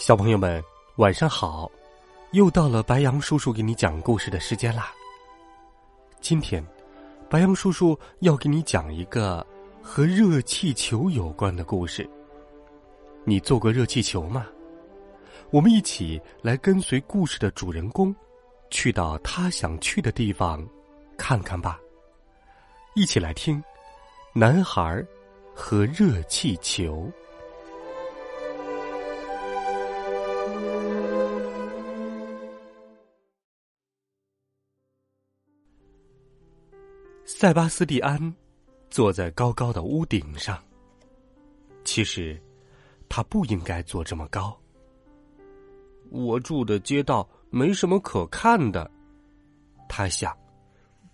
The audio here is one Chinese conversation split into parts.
小朋友们，晚上好！又到了白杨叔叔给你讲故事的时间啦。今天，白杨叔叔要给你讲一个和热气球有关的故事。你坐过热气球吗？我们一起来跟随故事的主人公，去到他想去的地方看看吧。一起来听《男孩和热气球》。塞巴斯蒂安坐在高高的屋顶上。其实，他不应该坐这么高。我住的街道没什么可看的，他想，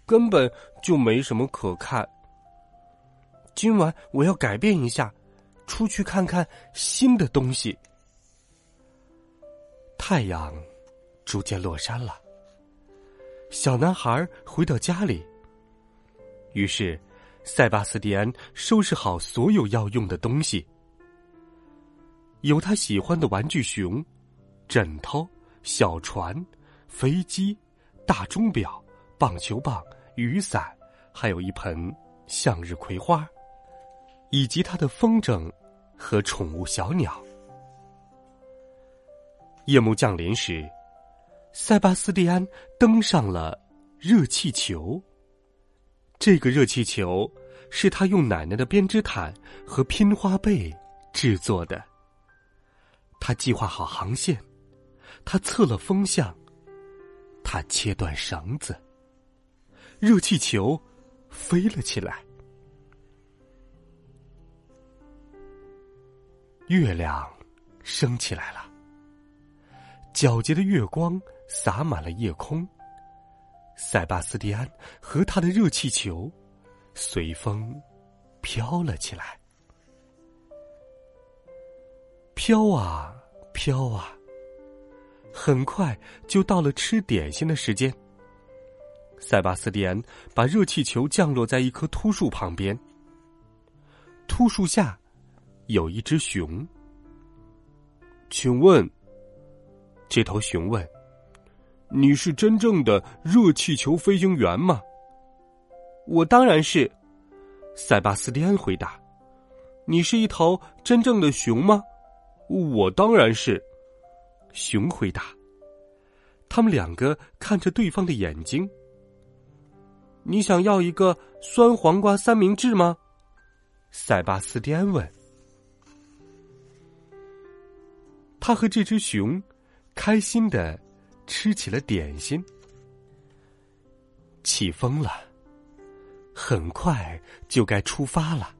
根本就没什么可看。今晚我要改变一下，出去看看新的东西。太阳逐渐落山了，小男孩回到家里。于是，塞巴斯蒂安收拾好所有要用的东西，有他喜欢的玩具熊、枕头、小船、飞机、大钟表、棒球棒、雨伞，还有一盆向日葵花，以及他的风筝和宠物小鸟。夜幕降临时，塞巴斯蒂安登上了热气球。这个热气球是他用奶奶的编织毯和拼花被制作的。他计划好航线，他测了风向，他切断绳子，热气球飞了起来。月亮升起来了，皎洁的月光洒满了夜空。塞巴斯蒂安和他的热气球随风飘了起来，飘啊飘啊，很快就到了吃点心的时间。塞巴斯蒂安把热气球降落在一棵秃树旁边。秃树下有一只熊，请问，这头熊问。你是真正的热气球飞行员吗？我当然是，塞巴斯蒂安回答。你是一头真正的熊吗？我当然是，熊回答。他们两个看着对方的眼睛。你想要一个酸黄瓜三明治吗？塞巴斯蒂安问。他和这只熊开心的。吃起了点心，起风了，很快就该出发了。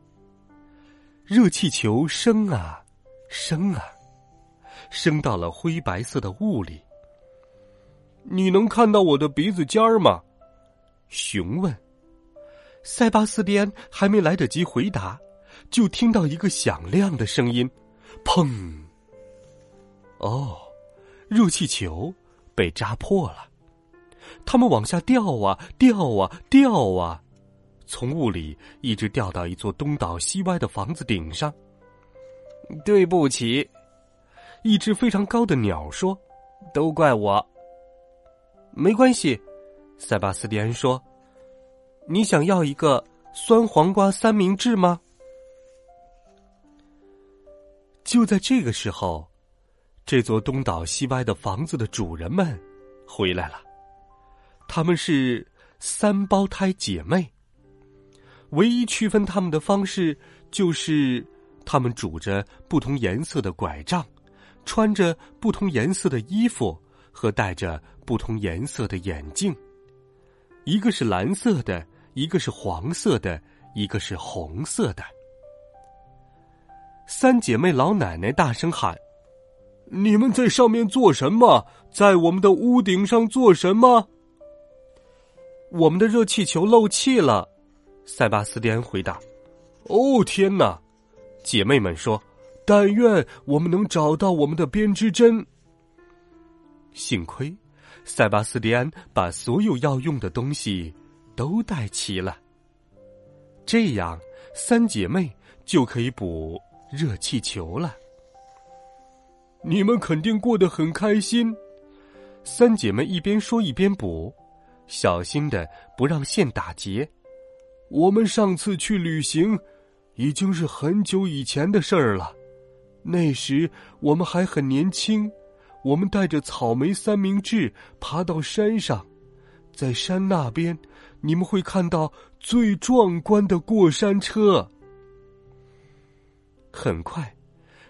热气球升啊，升啊，升到了灰白色的雾里。你能看到我的鼻子尖儿吗？熊问。塞巴斯蒂安还没来得及回答，就听到一个响亮的声音：“砰！”哦，热气球。被扎破了，他们往下掉啊掉啊掉啊，从雾里一直掉到一座东倒西歪的房子顶上。对不起，一只非常高的鸟说：“都怪我。”没关系，塞巴斯蒂安说：“你想要一个酸黄瓜三明治吗？”就在这个时候。这座东倒西歪的房子的主人们回来了，他们是三胞胎姐妹。唯一区分他们的方式就是，他们拄着不同颜色的拐杖，穿着不同颜色的衣服和戴着不同颜色的眼镜。一个是蓝色的，一个是黄色的，一个是红色的。三姐妹老奶奶大声喊。你们在上面做什么？在我们的屋顶上做什么？我们的热气球漏气了。塞巴斯蒂安回答：“哦，天哪！”姐妹们说：“但愿我们能找到我们的编织针。”幸亏，塞巴斯蒂安把所有要用的东西都带齐了。这样，三姐妹就可以补热气球了。你们肯定过得很开心。三姐妹一边说一边补，小心的不让线打结。我们上次去旅行，已经是很久以前的事儿了。那时我们还很年轻，我们带着草莓三明治爬到山上，在山那边，你们会看到最壮观的过山车。很快，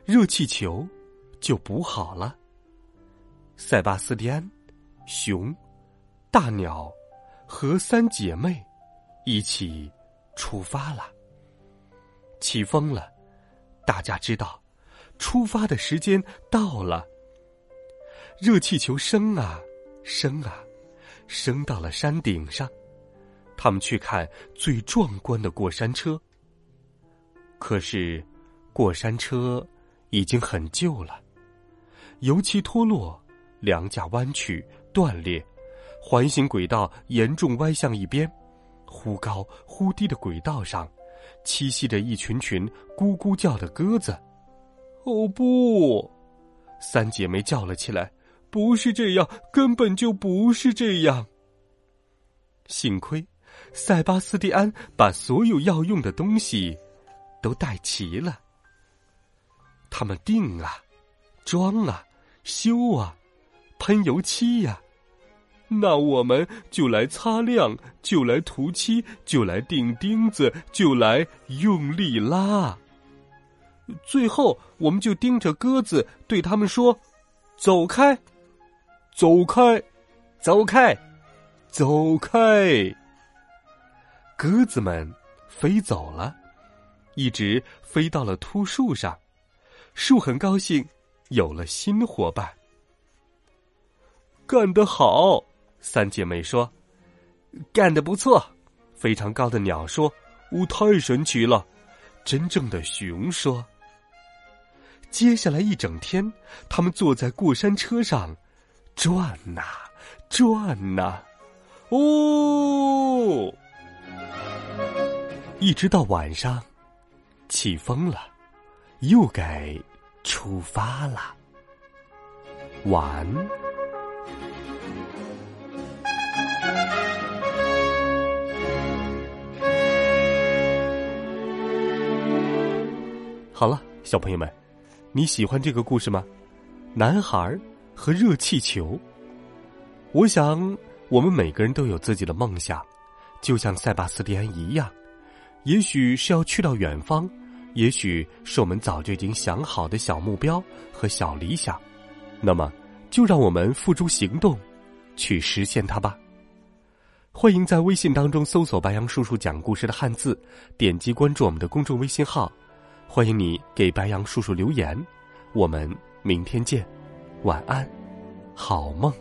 热气球就补好了。塞巴斯蒂安、熊、大鸟和三姐妹。一起出发了。起风了，大家知道，出发的时间到了。热气球升啊升啊，升到了山顶上。他们去看最壮观的过山车。可是，过山车已经很旧了，油漆脱落，梁架弯曲断裂，环形轨道严重歪向一边。忽高忽低的轨道上，栖息着一群群咕咕叫的鸽子。哦不！三姐妹叫了起来：“不是这样，根本就不是这样。”幸亏，塞巴斯蒂安把所有要用的东西都带齐了。他们定啊，装啊，修啊，喷油漆呀。那我们就来擦亮，就来涂漆，就来钉钉子，就来用力拉。最后，我们就盯着鸽子，对他们说：“走开，走开，走开，走开。”鸽子们飞走了，一直飞到了秃树上。树很高兴，有了新伙伴。干得好！三姐妹说：“干得不错。”非常高的鸟说：“呜，太神奇了！”真正的熊说：“接下来一整天，他们坐在过山车上转呐转呐，哦，一直到晚上，起风了，又该出发了。晚。好了，小朋友们，你喜欢这个故事吗？男孩和热气球。我想，我们每个人都有自己的梦想，就像塞巴斯蒂安一样。也许是要去到远方，也许是我们早就已经想好的小目标和小理想。那么，就让我们付诸行动，去实现它吧。欢迎在微信当中搜索“白杨叔叔讲故事”的汉字，点击关注我们的公众微信号。欢迎你给白羊叔叔留言，我们明天见，晚安，好梦。